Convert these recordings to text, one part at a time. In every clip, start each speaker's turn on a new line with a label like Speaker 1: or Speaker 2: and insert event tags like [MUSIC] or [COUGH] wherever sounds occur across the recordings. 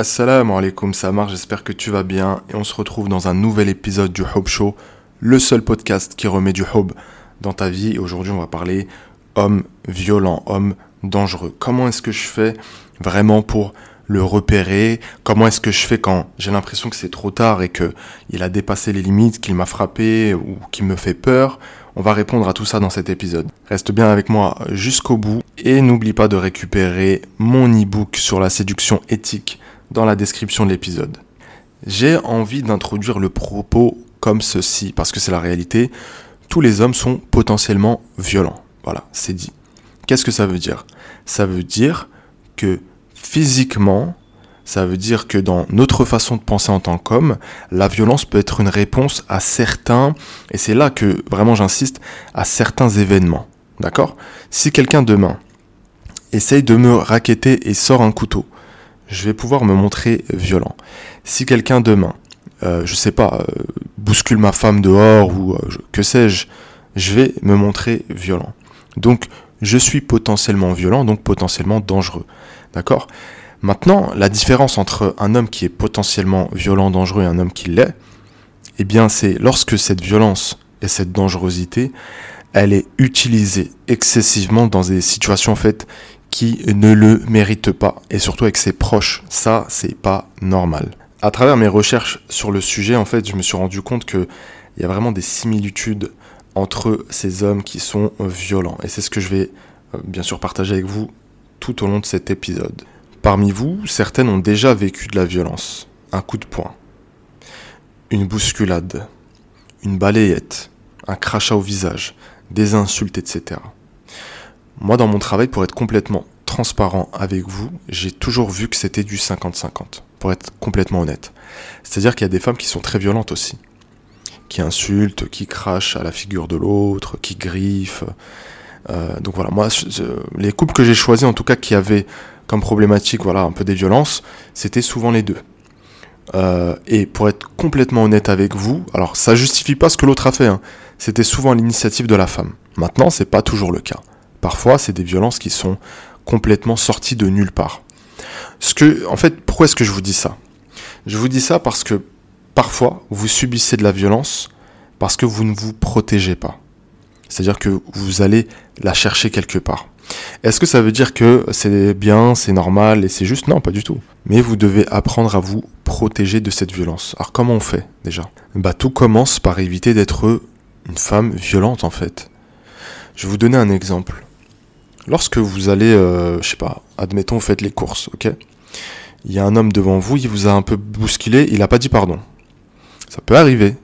Speaker 1: Assalamu alaikum, ça marche, j'espère que tu vas bien et on se retrouve dans un nouvel épisode du Hob Show, le seul podcast qui remet du Hob dans ta vie. Aujourd'hui, on va parler homme violent, homme dangereux. Comment est-ce que je fais vraiment pour le repérer? Comment est-ce que je fais quand j'ai l'impression que c'est trop tard et que il a dépassé les limites, qu'il m'a frappé ou qu'il me fait peur? On va répondre à tout ça dans cet épisode. Reste bien avec moi jusqu'au bout et n'oublie pas de récupérer mon e-book sur la séduction éthique dans la description de l'épisode. J'ai envie d'introduire le propos comme ceci, parce que c'est la réalité. Tous les hommes sont potentiellement violents. Voilà, c'est dit. Qu'est-ce que ça veut dire? Ça veut dire que physiquement, ça veut dire que dans notre façon de penser en tant qu'homme, la violence peut être une réponse à certains, et c'est là que vraiment j'insiste, à certains événements. D'accord? Si quelqu'un demain essaye de me raqueter et sort un couteau, je vais pouvoir me montrer violent. Si quelqu'un demain, euh, je sais pas, euh, bouscule ma femme dehors ou euh, que sais-je, je vais me montrer violent. Donc, je suis potentiellement violent, donc potentiellement dangereux. D'accord? Maintenant, la différence entre un homme qui est potentiellement violent, dangereux et un homme qui l'est, eh bien, c'est lorsque cette violence et cette dangerosité, elle est utilisée excessivement dans des situations en fait qui ne le mérite pas, et surtout avec ses proches. Ça, c'est pas normal. À travers mes recherches sur le sujet, en fait, je me suis rendu compte qu'il y a vraiment des similitudes entre ces hommes qui sont violents. Et c'est ce que je vais euh, bien sûr partager avec vous tout au long de cet épisode. Parmi vous, certaines ont déjà vécu de la violence. Un coup de poing, une bousculade, une balayette, un crachat au visage, des insultes, etc. Moi, dans mon travail, pour être complètement transparent avec vous, j'ai toujours vu que c'était du 50-50, pour être complètement honnête. C'est-à-dire qu'il y a des femmes qui sont très violentes aussi, qui insultent, qui crachent à la figure de l'autre, qui griffent. Euh, donc voilà, moi, les couples que j'ai choisis, en tout cas, qui avaient comme problématique, voilà, un peu des violences, c'était souvent les deux. Euh, et pour être complètement honnête avec vous, alors ça justifie pas ce que l'autre a fait. Hein. C'était souvent l'initiative de la femme. Maintenant, c'est pas toujours le cas. Parfois, c'est des violences qui sont complètement sorties de nulle part. Ce que, en fait, pourquoi est-ce que je vous dis ça? Je vous dis ça parce que parfois, vous subissez de la violence parce que vous ne vous protégez pas. C'est-à-dire que vous allez la chercher quelque part. Est-ce que ça veut dire que c'est bien, c'est normal et c'est juste? Non, pas du tout. Mais vous devez apprendre à vous protéger de cette violence. Alors comment on fait déjà? Bah tout commence par éviter d'être une femme violente en fait. Je vais vous donner un exemple. Lorsque vous allez, euh, je sais pas, admettons, vous faites les courses, ok? Il y a un homme devant vous, il vous a un peu bousculé, il n'a pas dit pardon. Ça peut arriver.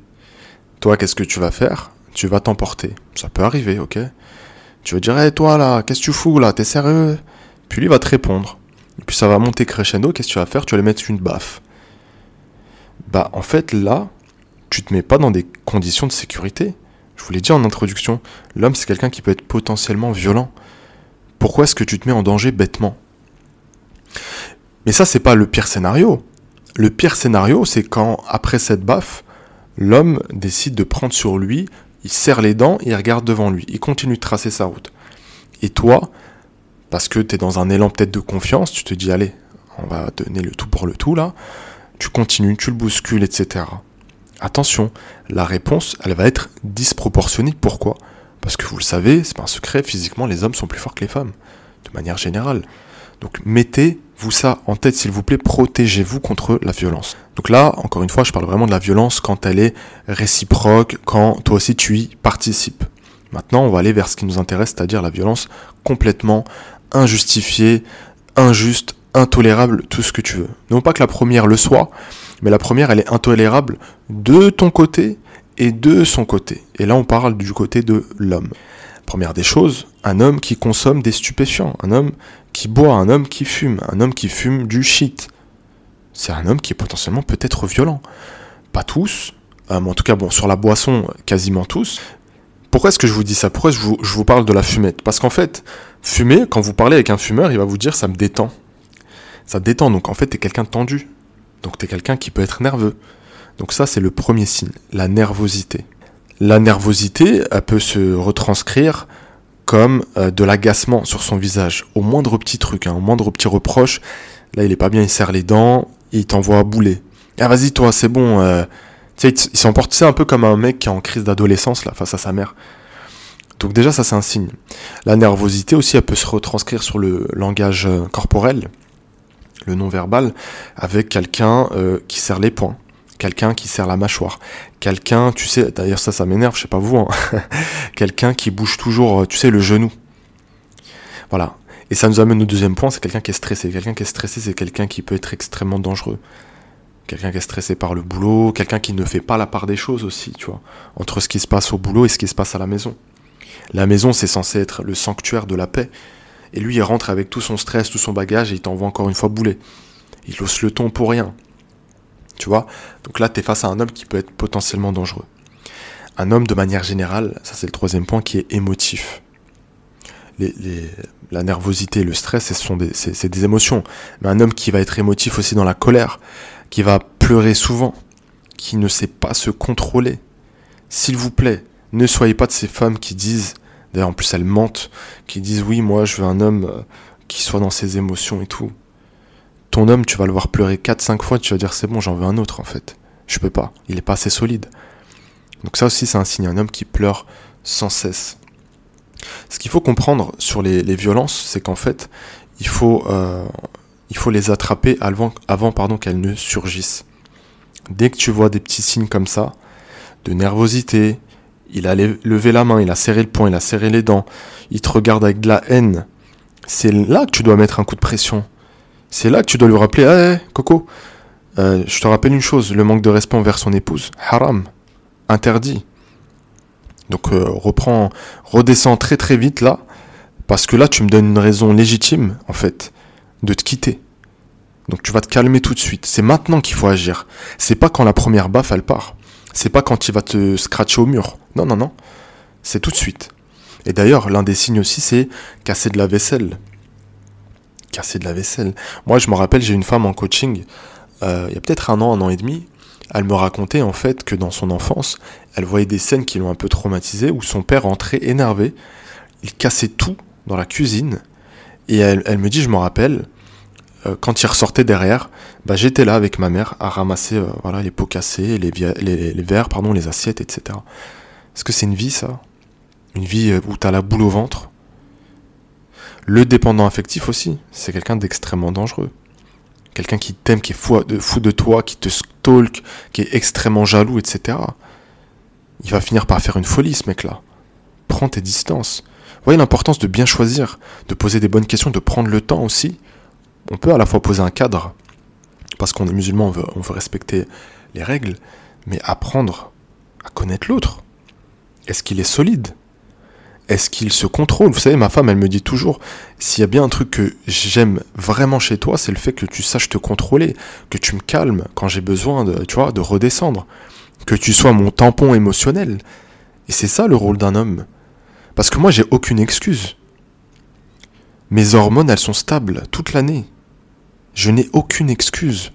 Speaker 1: Toi, qu'est-ce que tu vas faire? Tu vas t'emporter. Ça peut arriver, ok? Tu vas dire, hé toi là, qu'est-ce que tu fous là? T'es sérieux? Puis lui va te répondre. Et puis ça va monter crescendo, qu'est-ce que tu vas faire? Tu vas lui mettre une baffe. Bah en fait là, tu te mets pas dans des conditions de sécurité. Je vous l'ai dit en introduction, l'homme c'est quelqu'un qui peut être potentiellement violent. Pourquoi est-ce que tu te mets en danger bêtement? Mais ça, c'est pas le pire scénario. Le pire scénario, c'est quand, après cette baffe, l'homme décide de prendre sur lui, il serre les dents il regarde devant lui. Il continue de tracer sa route. Et toi, parce que tu es dans un élan peut-être de confiance, tu te dis, allez, on va donner le tout pour le tout là, tu continues, tu le bouscules, etc. Attention, la réponse, elle va être disproportionnée. Pourquoi? Parce que vous le savez, c'est pas un secret, physiquement, les hommes sont plus forts que les femmes, de manière générale. Donc mettez-vous ça en tête, s'il vous plaît, protégez-vous contre la violence. Donc là, encore une fois, je parle vraiment de la violence quand elle est réciproque, quand toi aussi tu y participes. Maintenant, on va aller vers ce qui nous intéresse, c'est-à-dire la violence complètement injustifiée, injuste, intolérable, tout ce que tu veux. Non pas que la première le soit, mais la première, elle est intolérable de ton côté et de son côté. Et là, on parle du côté de l'homme. Première des choses, un homme qui consomme des stupéfiants, un homme qui boit, un homme qui fume, un homme qui fume du shit. C'est un homme qui est potentiellement peut-être violent. Pas tous, euh, mais en tout cas, bon, sur la boisson, quasiment tous. Pourquoi est-ce que je vous dis ça? Pourquoi je vous, je vous parle de la fumette? Parce qu'en fait, fumer, quand vous parlez avec un fumeur, il va vous dire ça me détend. Ça détend, donc en fait, t'es quelqu'un de tendu. Donc t'es quelqu'un qui peut être nerveux. Donc ça, c'est le premier signe, la nervosité. La nervosité, elle peut se retranscrire comme euh, de l'agacement sur son visage, au moindre petit truc, hein, au moindre petit reproche. Là, il est pas bien, il serre les dents, il t'envoie à bouler. Ah vas-y toi, c'est bon. Euh, il s'emporte, c'est un peu comme un mec qui est en crise d'adolescence là face à sa mère. Donc déjà ça c'est un signe. La nervosité aussi, elle peut se retranscrire sur le langage euh, corporel, le non-verbal, avec quelqu'un qui serre les poings, quelqu'un qui serre la mâchoire, quelqu'un, tu sais, d'ailleurs ça ça m'énerve, je sais pas vous, hein, [LAUGHS] quelqu'un qui bouge toujours, tu sais, le genou. Voilà. Et ça nous amène au deuxième point, c'est quelqu'un qui est stressé. Quelqu'un qui est stressé, c'est quelqu'un qui peut être extrêmement dangereux. Quelqu'un qui est stressé par le boulot, quelqu'un qui ne fait pas la part des choses aussi, tu vois, entre ce qui se passe au boulot et ce qui se passe à la maison. La maison, c'est censé être le sanctuaire de la paix. Et lui, il rentre avec tout son stress, tout son bagage, et il t'envoie encore une fois bouler. Il hausse le ton pour rien. Tu vois? Donc là, tu es face à un homme qui peut être potentiellement dangereux. Un homme, de manière générale, ça c'est le troisième point, qui est émotif. la nervosité, le stress, c'est des émotions. Mais un homme qui va être émotif aussi dans la colère, qui va pleurer souvent, qui ne sait pas se contrôler. S'il vous plaît, ne soyez pas de ces femmes qui disent, d'ailleurs en plus elles mentent, qui disent oui moi je veux un homme euh, qui soit dans ses émotions et tout. Ton homme tu vas le voir pleurer 4-5 fois, tu vas dire c'est bon j'en veux un autre en fait. Je peux pas, il est pas assez solide. Donc ça aussi c'est un signe, un homme qui pleure sans cesse. Ce qu'il faut comprendre sur les, violences, c'est qu'en fait, il faut, euh, il faut les attraper avant, avant qu'elles ne surgissent. Dès que tu vois des petits signes comme ça, de nervosité, il a levé la main, il a serré le poing, il a serré les dents, il te regarde avec de la haine. C'est là que tu dois mettre un coup de pression. C'est là que tu dois lui rappeler, hé, Coco, euh, je te rappelle une chose, le manque de respect envers son épouse, haram, interdit. Donc euh, reprends, redescends très très vite là, parce que là tu me donnes une raison légitime, en fait, de te quitter. Donc tu vas te calmer tout de suite. C'est maintenant qu'il faut agir. C'est pas quand la première baffe elle part. C'est pas quand il va te scratcher au mur. Non, non, non. C'est tout de suite. Et d'ailleurs, l'un des signes aussi, c'est casser de la vaisselle. Casser de la vaisselle. Moi, je me rappelle, j'ai une femme en coaching, euh, il y a peut-être un an, un an et demi. Elle me racontait en fait que dans son enfance, elle voyait des scènes qui l'ont un peu traumatisée, où son père entrait énervé, il cassait tout dans la cuisine, et elle, me dit, je me rappelle, euh, quand il ressortait derrière, bah, j'étais là avec ma mère à ramasser euh, voilà, les pots cassés, les, les, verres, pardon, les assiettes, etc. Est-ce que c'est une vie ça? Une vie où tu as la boule au ventre? Le dépendant affectif aussi, c'est quelqu'un d'extrêmement dangereux. Quelqu'un qui t'aime, qui est fou de, toi, qui te stalk, qui est extrêmement jaloux, etc. Il va finir par faire une folie ce mec-là. Prends tes distances. Voyez l'importance de bien choisir, de poser des bonnes questions, de prendre le temps aussi on peut à la fois poser un cadre, parce qu'on est musulman, on veut respecter les règles, mais apprendre à connaître l'autre. Est-ce qu'il est solide? Est-ce qu'il se contrôle? Vous savez, ma femme, elle me dit toujours, s'il y a bien un truc que j'aime vraiment chez toi, c'est le fait que tu saches te contrôler, que tu me calmes quand j'ai besoin de, tu vois, de redescendre, que tu sois mon tampon émotionnel. Et c'est ça le rôle d'un homme. Parce que moi, j'ai aucune excuse. Mes hormones, elles sont stables toute l'année. Je n'ai aucune excuse.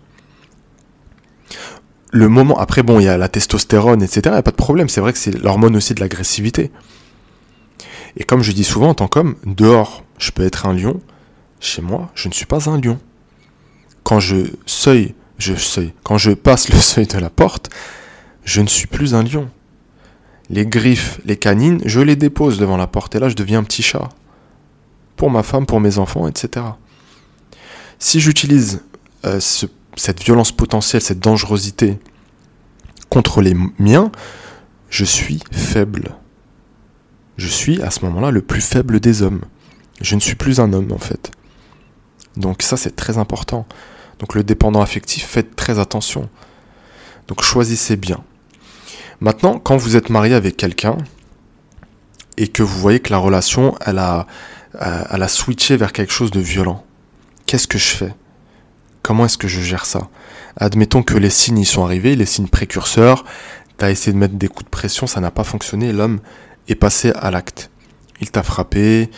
Speaker 1: Le moment, après bon, il y a la testostérone, etc. Il n'y a pas de problème. C'est vrai que c'est l'hormone aussi de l'agressivité. Et comme je dis souvent en tant qu'homme, dehors, je peux être un lion. Chez moi, je ne suis pas un lion. Quand je seuil, je seuil. Quand je passe le [LAUGHS] seuil de la porte, je ne suis plus un lion. Les griffes, les canines, je les dépose devant la porte et là je deviens un petit chat. Pour ma femme, pour mes enfants, etc. Si j'utilise euh, cette violence potentielle, cette dangerosité contre les miens, je suis faible. Je suis à ce moment-là le plus faible des hommes. Je ne suis plus un homme en fait. Donc ça c'est très important. Donc le dépendant affectif, faites très attention. Donc choisissez bien. Maintenant, quand vous êtes marié avec quelqu'un et que vous voyez que la relation, elle a, euh, elle a switché vers quelque chose de violent, qu'est-ce que je fais? Comment est-ce que je gère ça? Admettons que les signes y sont arrivés, les signes précurseurs, tu as essayé de mettre des coups de pression, ça n'a pas fonctionné, l'homme est passé à l'acte. Il t'a frappé,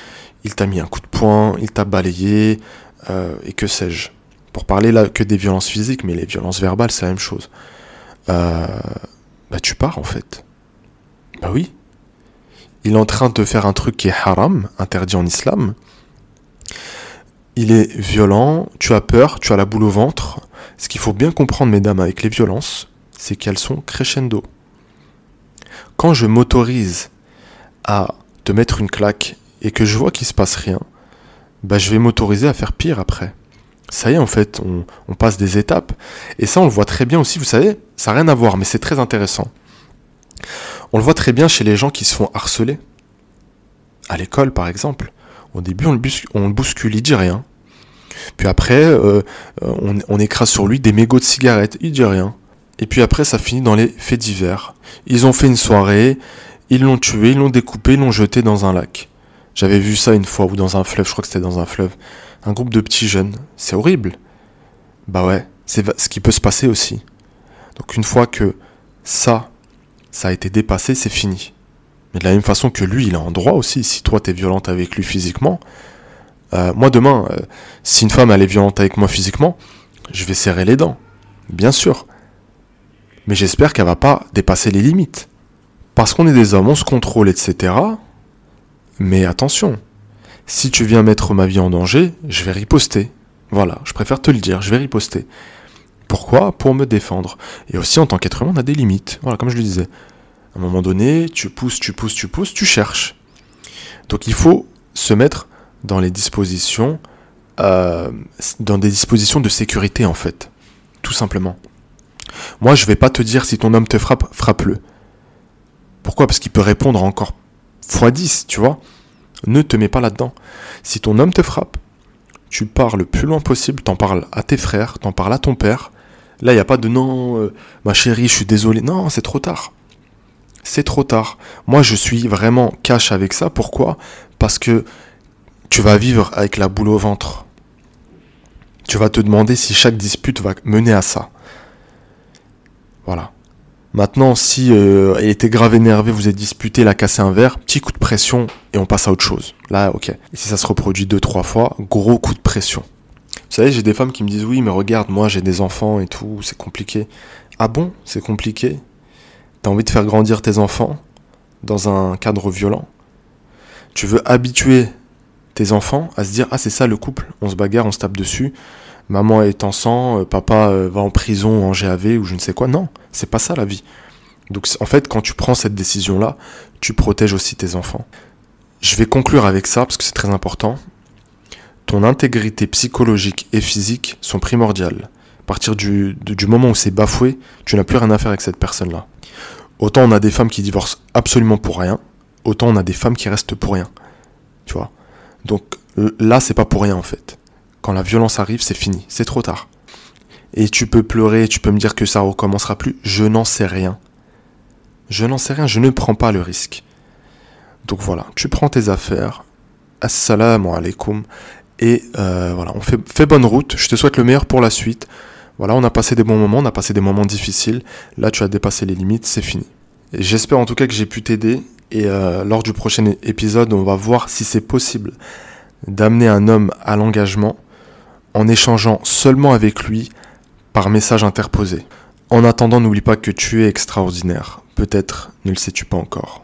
Speaker 1: il t'a mis un coup de poing, il t'a balayé, euh, et que sais-je. Pour parler là que des violences physiques, mais les violences verbales, c'est la même chose. Euh, bah tu pars en fait. Bah oui. Il est en train de faire un truc qui est haram, interdit en islam il est violent, tu as peur, tu as la boule au ventre, Ce qu'il faut bien comprendre, mesdames, avec les violences, c'est qu'elles sont crescendo. Quand je m'autorise à te mettre une claque et que je vois qu'il se passe rien, bah je vais m'autoriser à faire pire après. Ça y est, en fait, on, passe des étapes. Et ça, on le voit très bien aussi, vous savez, ça n'a rien à voir, mais c'est très intéressant. On le voit très bien chez les gens qui se font harceler. À l'école, par exemple. Au début, on le, bouscule, il dit rien. Puis après, euh, on, on, écrase sur lui des mégots de cigarettes, il dit rien. Et puis après, ça finit dans les faits divers. Ils ont fait une soirée, ils l'ont tué, ils l'ont découpé, ils l'ont jeté dans un lac. J'avais vu ça une fois, ou dans un fleuve, je crois que c'était dans un fleuve. Un groupe de petits jeunes. C'est horrible. Bah ouais, c'est ce qui peut se passer aussi. Donc une fois que ça, ça a été dépassé, c'est fini. Mais de la même façon que lui, il est en droit aussi. Si toi, t'es violente avec lui physiquement, euh, moi demain, euh, si une femme elle est violente avec moi physiquement, je vais serrer les dents. Bien sûr. Mais j'espère qu'elle va pas dépasser les limites. Parce qu'on est des hommes, on se contrôle, etc. Mais attention, si tu viens mettre ma vie en danger, je vais riposter. Voilà, je préfère te le dire, je vais riposter. Pourquoi? Pour me défendre. Et aussi, en tant qu'être humain, on a des limites. Voilà, comme je le disais. À un moment donné, tu pousses, tu pousses, tu pousses, tu cherches. Donc il faut se mettre dans les dispositions, euh, dans des dispositions de sécurité en fait, tout simplement. Moi, je vais pas te dire si ton homme te frappe, frappe-le. Pourquoi? Parce qu'il peut répondre encore x10, tu vois. Ne te mets pas là-dedans. Si ton homme te frappe, tu pars le plus loin possible, t'en parles à tes frères, t'en parles à ton père. Là, il n'y a pas de non, euh, ma chérie, je suis désolé. Non, c'est trop tard. C'est trop tard. Moi, je suis vraiment cash avec ça. Pourquoi? Parce que tu vas vivre avec la boule au ventre. Tu vas te demander si chaque dispute va mener à ça. Voilà. Maintenant, si euh, il était grave énervé, vous êtes disputé, il a cassé un verre, petit coup de pression et on passe à autre chose. Là, ok. Et si ça se reproduit deux, trois fois, gros coup de pression. Vous savez, j'ai des femmes qui me disent oui, mais regarde, moi j'ai des enfants et tout, c'est compliqué. Ah bon, c'est compliqué T'as envie de faire grandir tes enfants dans un cadre violent? Tu veux habituer tes enfants à se dire ah c'est ça le couple, on se bagarre, on se tape dessus, maman est en sang, euh, papa euh, va en prison en GAV ou je ne sais quoi. Non, c'est pas ça la vie. Donc en fait, quand tu prends cette décision-là, tu protèges aussi tes enfants. Je vais conclure avec ça parce que c'est très important. Ton intégrité psychologique et physique sont primordiales. À partir du, du moment où c'est bafoué, tu n'as plus rien à faire avec cette personne-là. Autant on a des femmes qui divorcent absolument pour rien, autant on a des femmes qui restent pour rien. Tu vois? Donc là, c'est pas pour rien en fait. Quand la violence arrive, c'est fini, c'est trop tard. Et tu peux pleurer, tu peux me dire que ça recommencera plus, je n'en sais rien. Je n'en sais rien, je ne prends pas le risque. Donc voilà, tu prends tes affaires, assalamu alaikum, et euh, voilà, on fait, bonne route, je te souhaite le meilleur pour la suite. Voilà, on a passé des bons moments, on a passé des moments difficiles, là tu as dépassé les limites, c'est fini. J'espère en tout cas que j'ai pu t'aider, et euh, lors du prochain épisode, on va voir si c'est possible d'amener un homme à l'engagement en échangeant seulement avec lui par message interposé. En attendant, n'oublie pas que tu es extraordinaire. Peut-être ne le sais-tu pas encore.